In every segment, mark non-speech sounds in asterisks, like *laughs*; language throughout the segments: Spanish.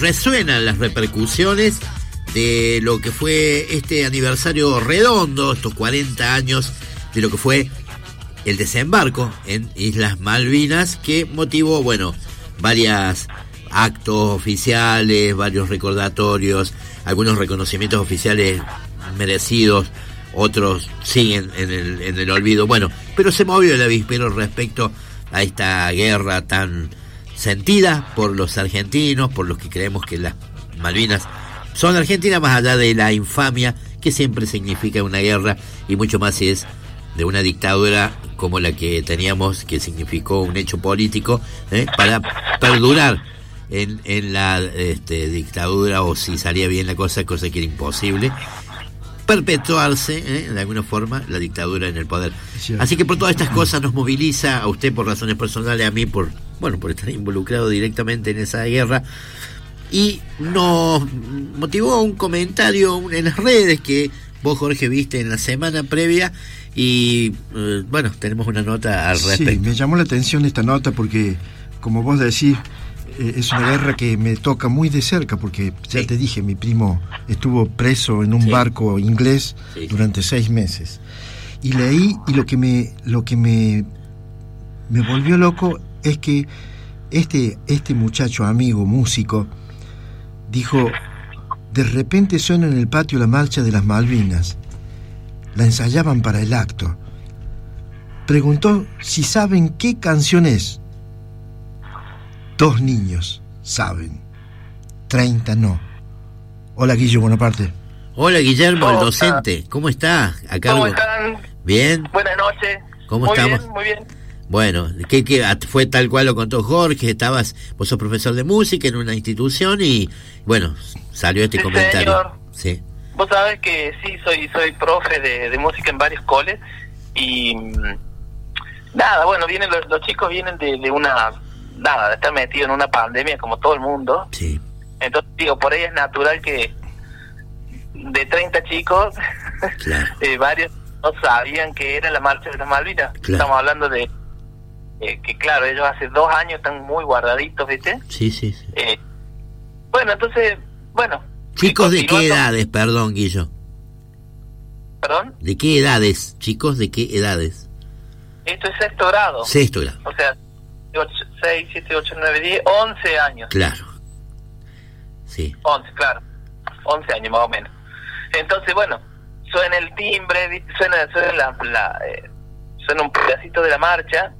resuenan las repercusiones de lo que fue este aniversario redondo, estos 40 años de lo que fue el desembarco en Islas Malvinas, que motivó, bueno, varios actos oficiales, varios recordatorios, algunos reconocimientos oficiales merecidos, otros siguen en el, en el olvido. Bueno, pero se movió el avispero respecto a esta guerra tan sentida por los argentinos, por los que creemos que las Malvinas son argentinas, más allá de la infamia que siempre significa una guerra y mucho más si es de una dictadura como la que teníamos, que significó un hecho político, ¿eh? para perdurar en, en la este, dictadura o si salía bien la cosa, cosa que era imposible perpetuarse ¿eh? de alguna forma la dictadura en el poder. Así que por todas estas cosas nos moviliza a usted por razones personales, a mí por bueno por estar involucrado directamente en esa guerra y nos motivó un comentario en las redes que vos Jorge viste en la semana previa y eh, bueno tenemos una nota al respecto. Sí, me llamó la atención esta nota porque como vos decís eh, es una guerra que me toca muy de cerca porque ya te dije, mi primo estuvo preso en un barco inglés durante seis meses. Y leí y lo que me, lo que me, me volvió loco es que este, este muchacho amigo, músico, dijo, de repente suena en el patio la marcha de las Malvinas. La ensayaban para el acto. Preguntó si saben qué canción es. Dos niños saben, treinta no. Hola Guillo Bonaparte. Hola Guillermo, el docente. ¿Cómo está? Acá ¿Cómo están? Bien. Buenas noches. ¿Cómo muy estamos? Bien, muy bien. Bueno, ¿qué, ¿qué, fue tal cual lo contó Jorge? Estabas, vos sos profesor de música en una institución y, bueno, salió este comentario. Sí. Vos sabés que sí, soy soy profe de, música en varios coles y mm, nada, bueno, vienen los, los chicos vienen de, de una nada, de estar metido en una pandemia como todo el mundo. Sí. Entonces, digo, por ahí es natural que de 30 chicos, *laughs* eh, varios no sabían que era la marcha de las Malvinas. Estamos hablando de eh, que, claro, ellos hace dos años están muy guardaditos, ¿viste? Sí, sí, sí. Eh, bueno, entonces, bueno. Chicos, ¿de qué edades, perdón, Guillo? ¿Perdón? ¿De qué edades, chicos, de qué edades? Esto es sexto grado. Sexto grado. O sea, 6, 7, 8, 9, 10, 11 años. Claro. Sí. 11, claro. 11 años más o menos. Entonces, bueno, suena el timbre, suena, suena, la, la eh, suena un pedacito de la marcha.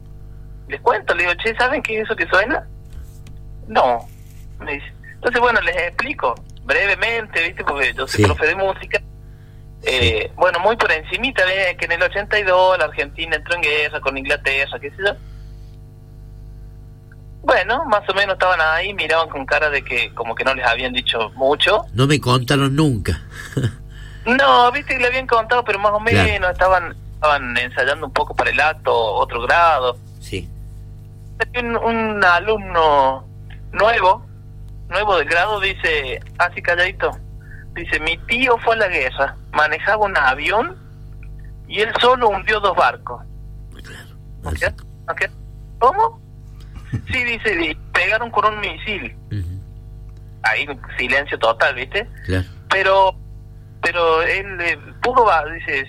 Les cuento, le digo, che, ¿saben qué es eso que suena? No. Me dice. Entonces, bueno, les explico brevemente, ¿viste? Porque yo soy profe de música. Eh, bueno, muy por encimita, que en el 82 la Argentina entró en guerra con Inglaterra, qué sé yo bueno, más o menos estaban ahí, miraban con cara de que como que no les habían dicho mucho. No me contaron nunca. *laughs* no, viste que le habían contado, pero más o menos estaban estaban ensayando un poco para el acto, otro grado. Sí. Un, un alumno nuevo, nuevo del grado, dice, así calladito, dice, mi tío fue a la guerra, manejaba un avión y él solo hundió dos barcos. Claro. ¿Cómo? Sí, dice, pegaron con un misil. Ahí silencio total, ¿viste? Pero pero él eh, pudo, dice,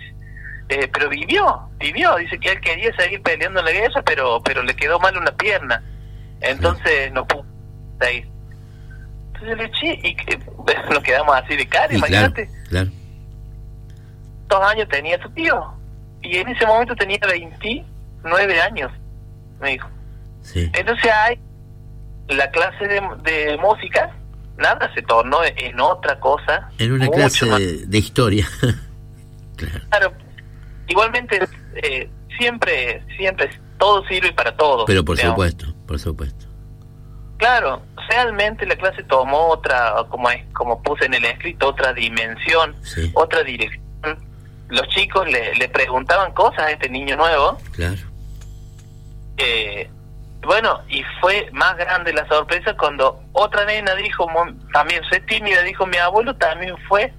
eh, pero vivió, vivió. Dice que él quería seguir peleando en la guerra, pero pero le quedó mal una pierna. Entonces no pudo seguir. Entonces le eché y *laughs* nos quedamos así de cara, imagínate. Claro, Dos años tenía su tío. Y en ese momento tenía 29 años, me dijo. Entonces hay la clase de, música, nada, se tornó en otra cosa. En una clase de, historia. *laughs* claro. Igualmente, eh, siempre, siempre, todo sirve para todo. Pero por supuesto, por supuesto. Claro, realmente la clase tomó otra, como es, como puse en el escrito, otra dimensión, otra dirección. Los chicos le, le preguntaban cosas a este niño nuevo. Claro. Eh, bueno, y fue más grande la sorpresa cuando otra nena dijo, también soy tímida, dijo, mi abuelo también fue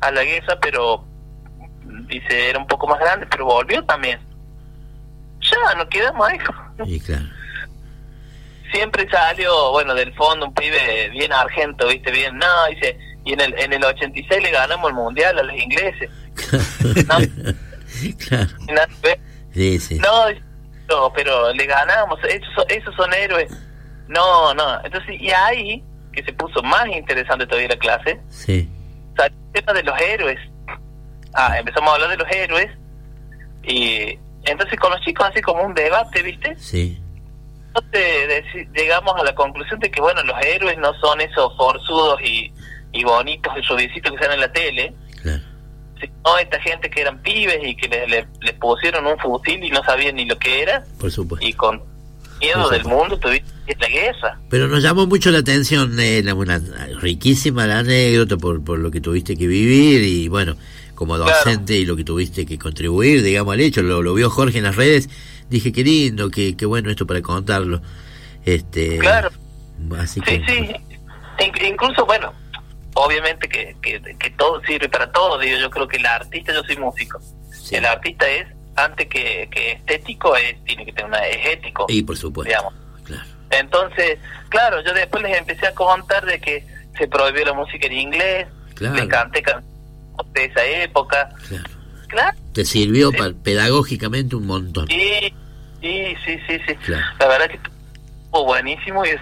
a la guerra, pero dice, era un poco más grande, pero volvió también. Ya, nos quedamos ahí. *laughs* Sí, claro. siempre salió, bueno, del fondo un pibe bien argento, ¿viste? Bien, no, dice, y en el, en el 86 le ganamos el mundial a los ingleses. *laughs* ¿No? claro. Sí, sí. No, no, pero le ganamos, esos, esos son héroes. No, no. Entonces, y ahí, que se puso más interesante todavía la clase, sí. salió el tema de los héroes. Ah, empezamos a hablar de los héroes y entonces con los chicos así como un debate, ¿viste? Sí. Entonces llegamos a la conclusión de que, bueno, los héroes no son esos forzudos y, y bonitos y suavecitos que salen en la tele. Sino esta gente que eran pibes y que le, le, pusieron un fusil y no sabían ni lo que era. Por supuesto. Y con miedo del mundo tuviste la guerra. Pero nos llamó mucho la atención, eh, una riquísima la anécdota por, por lo que tuviste que vivir y bueno, como docente y lo que tuviste que contribuir, digamos, al hecho, lo, lo vio Jorge en las redes, dije, qué lindo, qué, qué bueno esto para contarlo. Este, claro. Así sí, sí. Incluso, bueno, obviamente que, que, todo sirve para todo, digo, yo creo que el artista, yo soy músico, el artista es, antes que, que estético, es tiene que tener una, es ético. Y por supuesto. Digamos. Entonces, claro, yo después les empecé a contar de que se prohibió la música en inglés, claro. les canté de esa época. Claro. Te sirvió pedagógicamente un montón. Sí, sí, sí, sí. sí. La verdad que estuvo buenísimo y es,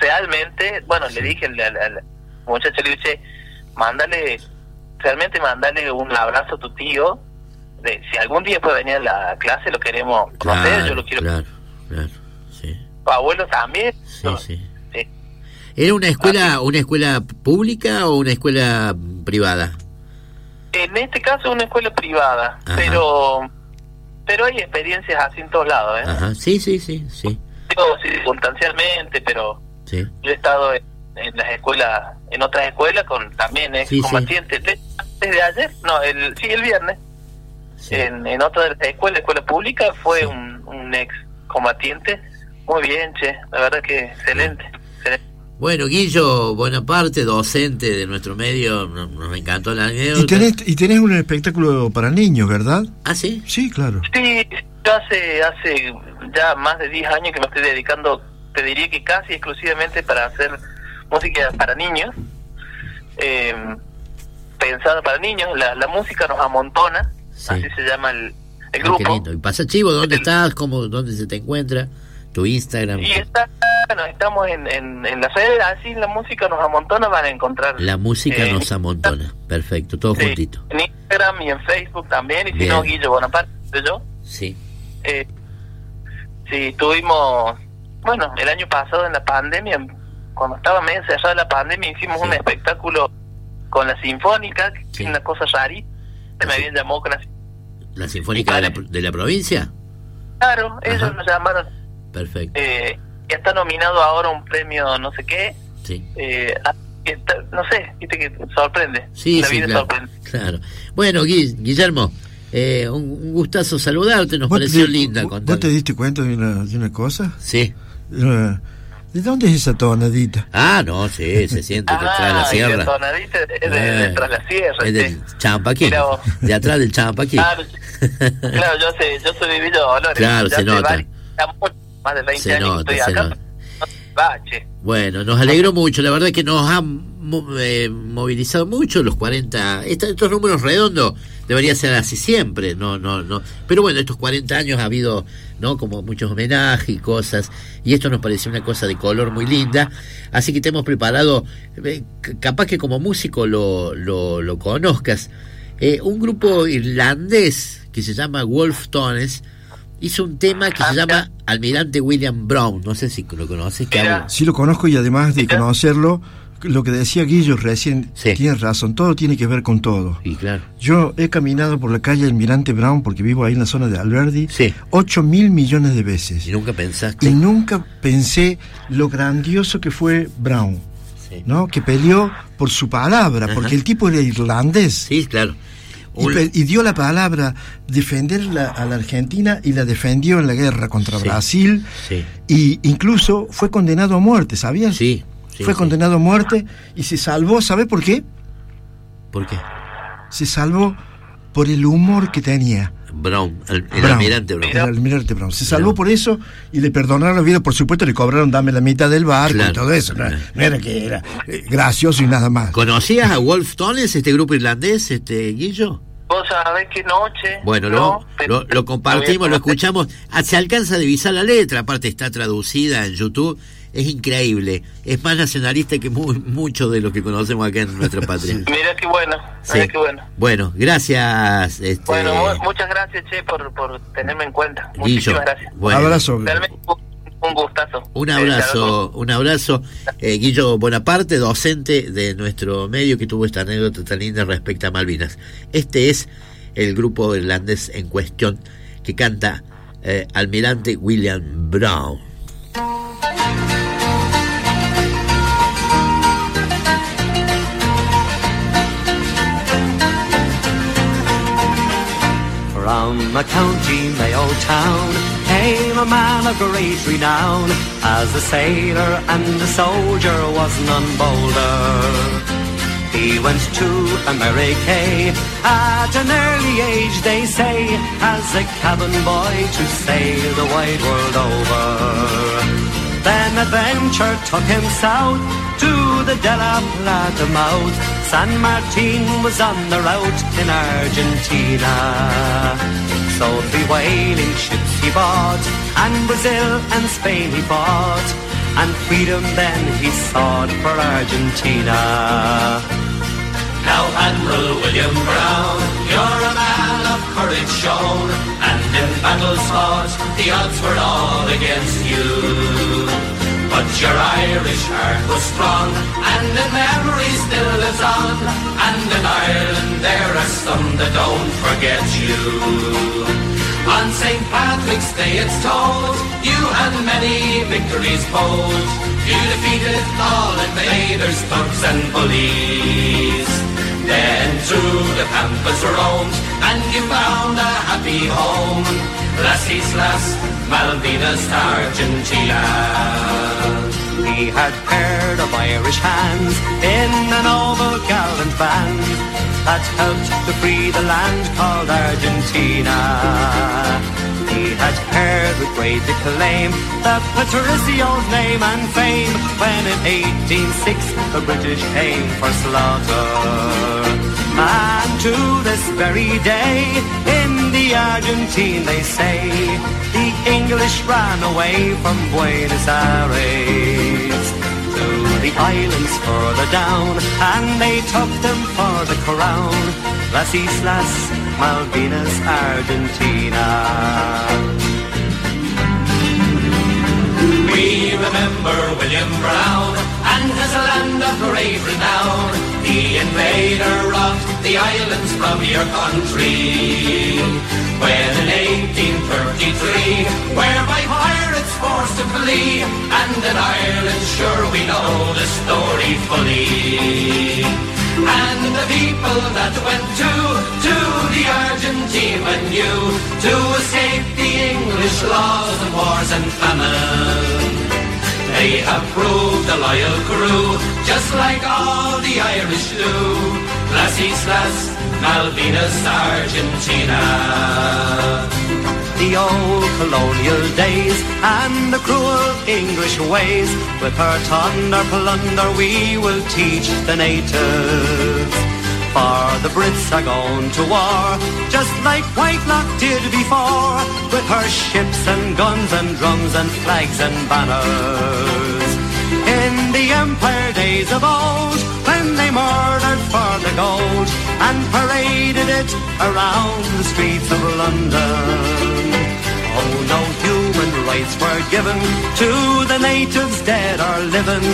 realmente, bueno, le dije al, muchacho, le dije, mándale, realmente mándale un abrazo a tu tío. De, si algún día puede venir a la clase, lo queremos conocer, yo lo quiero. Claro, claro, sí. Tu abuelo también. Sí, sí. ¿Era una escuela, una escuela pública o una escuela privada? En este caso una escuela privada, pero pero hay experiencias así en todos lados, ¿eh? Ajá. Sí, sí, sí, sí. circunstancialmente, pero yo he estado en, las escuelas, en otras escuelas con también ex combatientes. Desde ayer, no, el, sí, el viernes, en, en otra escuela, escuela pública, fue un, un ex combatiente. Muy bien, che, la verdad que excelente. excelente. Bueno, Guillo Bonaparte, docente de nuestro medio, nos, encantó la anécdota. Y tenés, y tenés un espectáculo para niños, ¿verdad? ¿Ah, sí? Sí, claro. Sí, yo hace, hace ya más de 10 años que me estoy dedicando, te diría que casi exclusivamente para hacer música para niños, eh, pensada para niños. La, la música nos amontona, así se llama el, el grupo. ¿Y pasa chivo? ¿Dónde estás? ¿Cómo, ¿Dónde se te encuentra? ¿Tu Instagram? Y está bueno, estamos en, en, la sede, así la música nos amontona, van a encontrar. La música eh, nos amontona, perfecto, todo juntito. En Instagram y en Facebook también, y si no, Guillo Bonaparte, yo. Sí. Eh, sí, tuvimos, bueno, el año pasado en la pandemia, cuando estaba medio cerrada la pandemia, hicimos un espectáculo con la Sinfónica, que es una cosa se me habían llamado con la ¿La Sinfónica de la, de la provincia? Claro, ellos nos llamaron. Perfecto. Eh, ya está nominado ahora un premio no sé qué. Sí. Eh, ah, no sé, viste que sorprende. Sí, sí, claro, Bueno, Guillermo, eh, un, gustazo saludarte, nos pareció linda. ¿Vos te diste cuenta de una, de una cosa? Sí. ¿De dónde es esa tonadita? Ah, no, sí, se siente detrás de la ah, sierra. La tonadita es de, de, de la sierra. Es del Champaquí, de atrás del Champaquí. Claro, claro, yo sé, yo soy vivido de Dolores. Claro, se nota más de 20 años estoy acá. Bueno, nos alegró mucho, la verdad que nos han eh, movilizado mucho los 40, estos números redondos debería ser así siempre, no, no, no, pero bueno, estos 40 años ha habido, ¿no? Como muchos homenajes y cosas, y esto nos pareció una cosa de color muy linda, así que te hemos preparado, eh, capaz que como músico lo, lo, lo conozcas, eh, un grupo irlandés que se llama Wolf Tones, hizo un tema que se llama Almirante William Brown. No sé si lo conoces. Que Sí, lo conozco y además de conocerlo, lo que decía Guillo recién, tiene razón, todo tiene que ver con todo. Y claro. Yo he caminado por la calle Almirante Brown, porque vivo ahí en la zona de Alberdi, sí. 8 mil millones de veces. Y nunca pensaste. Y nunca pensé lo grandioso que fue Brown. ¿no? Que peleó por su palabra, porque el tipo era irlandés. Sí, claro. Y, dio la palabra defender a la Argentina y la defendió en la guerra contra Brasil. Sí. Y incluso fue condenado a muerte, ¿sabías? Sí. fue condenado a muerte y se salvó, ¿sabe por qué? ¿Por qué? Se salvó por el humor que tenía. Brown, el, almirante Brown. El almirante Brown. Se salvó por eso y le perdonaron la vida, por supuesto, le cobraron dame la mitad del barco y todo eso. No, era que era eh, gracioso y nada más. ¿Conocías a Wolf Tones, este grupo irlandés, este Guillo? Vos sabés qué noche. Bueno, lo, lo, compartimos, lo escuchamos. Ah, se alcanza a divisar la letra, aparte está traducida en YouTube es increíble. Es más nacionalista que mucho de lo que conocemos acá en nuestra *laughs* patria. Mira qué bueno, mira qué bueno. Bueno, gracias. Este... Bueno, muchas gracias, Che, por, por tenerme en cuenta. Muchísimas gracias. Bueno. Abrazo. un gustazo. Un abrazo, un abrazo. Eh, Guillo Bonaparte, docente de nuestro medio, que tuvo esta anécdota tan linda respecto a Malvinas. Este es el grupo irlandés en cuestión que canta eh, Almirante William Brown. From a county Mayo town came a man of great renown. As a sailor and a soldier was none bolder. He went to America at an early age, they say, as a cabin boy to sail the wide world over. Then adventure took him south to the De La Plata mouth. San Martin was on the route in Argentina. So three whaling ships he bought, and Brazil and Spain he fought, and freedom then he sought for Argentina. Now Admiral William Brown, you're a man of courage shown, and in battles fought, the odds were all against you. But your Irish heart was strong, and the memory still lives on, and in Ireland there are some that don't forget you. On St. Patrick's Day it's told, you had many victories bold. You defeated all invaders, thugs and bullies. Then through the pampas roamed, and you found a happy home. Las Islas Malvinas, Argentina. He had paired of Irish hands in a noble gallant band that helped to free the land called Argentina. Heard with great acclaim the Patricio's name and fame when in 1806 the British came for slaughter. And to this very day in the Argentine they say the English ran away from Buenos Aires to the islands further down and they took them for the crown. Las Islas Malvinas, Argentina. William Brown and his land of great renown. The invader robbed the islands from your country. When in 1833, whereby pirates forced to flee, and in Ireland, sure we know the story fully. And the people that went to, to the Argentine you to escape the English laws of wars and famine. They have proved a loyal crew, just like all the Irish do. Las Islas Malvinas, Argentina the old colonial days and the cruel English ways. With her thunder plunder we will teach the natives. For the Brits are going to war, just like Whitelock did before, with her ships and guns and drums and flags and banners. In the Empire days of old, when they murdered for the gold and paraded it around the streets of London. Oh, no human rights were given to the natives dead or living.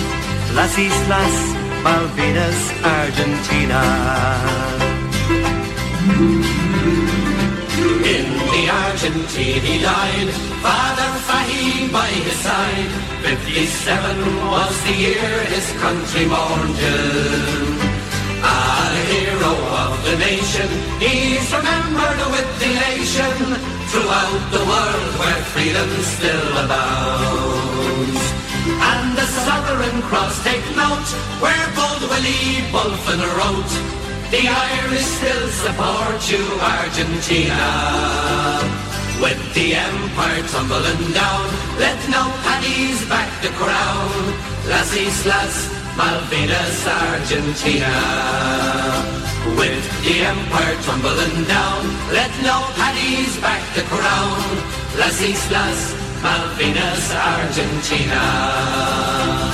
Las Islas Malvinas, Argentina. In the Argentine he died, Father Fahim by his side. 57 was the year his country mourned him. A hero of the nation, he's remembered with elation throughout the world where freedom still abounds. Southern Cross take note where bold Willie Bulfin wrote, The Irish still support you, Argentina. With the empire tumbling down, let no paddies back the crown. Las Islas Malvinas, Argentina. With the empire tumbling down, let no paddies back the crown. Las Islas Malvinas, Argentina.